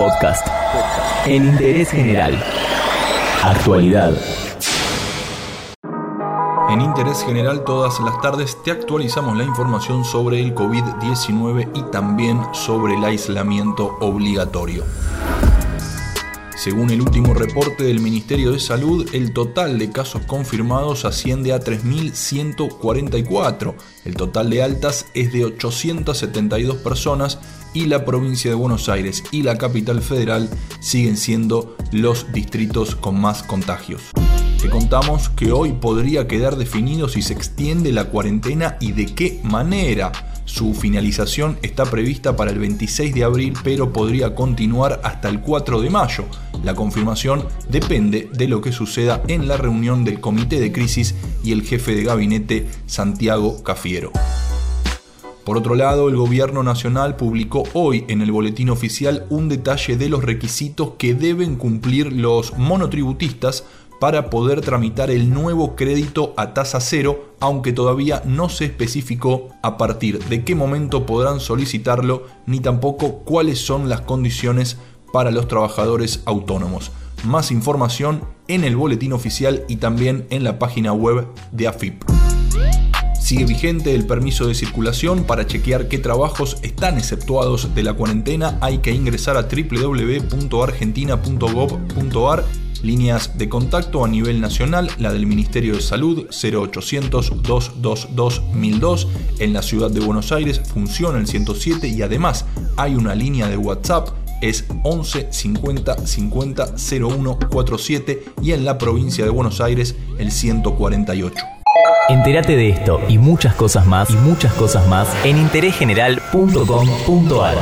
Podcast. En interés general. Actualidad. En Interés General todas las tardes te actualizamos la información sobre el COVID-19 y también sobre el aislamiento obligatorio. Según el último reporte del Ministerio de Salud, el total de casos confirmados asciende a 3.144. El total de altas es de 872 personas y la provincia de Buenos Aires y la capital federal siguen siendo los distritos con más contagios. Te contamos que hoy podría quedar definido si se extiende la cuarentena y de qué manera. Su finalización está prevista para el 26 de abril, pero podría continuar hasta el 4 de mayo. La confirmación depende de lo que suceda en la reunión del Comité de Crisis y el jefe de gabinete Santiago Cafiero. Por otro lado, el gobierno nacional publicó hoy en el boletín oficial un detalle de los requisitos que deben cumplir los monotributistas para poder tramitar el nuevo crédito a tasa cero, aunque todavía no se especificó a partir de qué momento podrán solicitarlo, ni tampoco cuáles son las condiciones para los trabajadores autónomos. Más información en el boletín oficial y también en la página web de AFIP. Sigue vigente el permiso de circulación para chequear qué trabajos están exceptuados de la cuarentena. Hay que ingresar a www.argentina.gov.ar Líneas de contacto a nivel nacional, la del Ministerio de Salud 0800 222 1002. En la ciudad de Buenos Aires funciona el 107 y además hay una línea de WhatsApp es 11 50 50 01 47 y en la provincia de Buenos Aires el 148. Entérate de esto y muchas cosas más y muchas cosas más en interésgeneral.com.ar.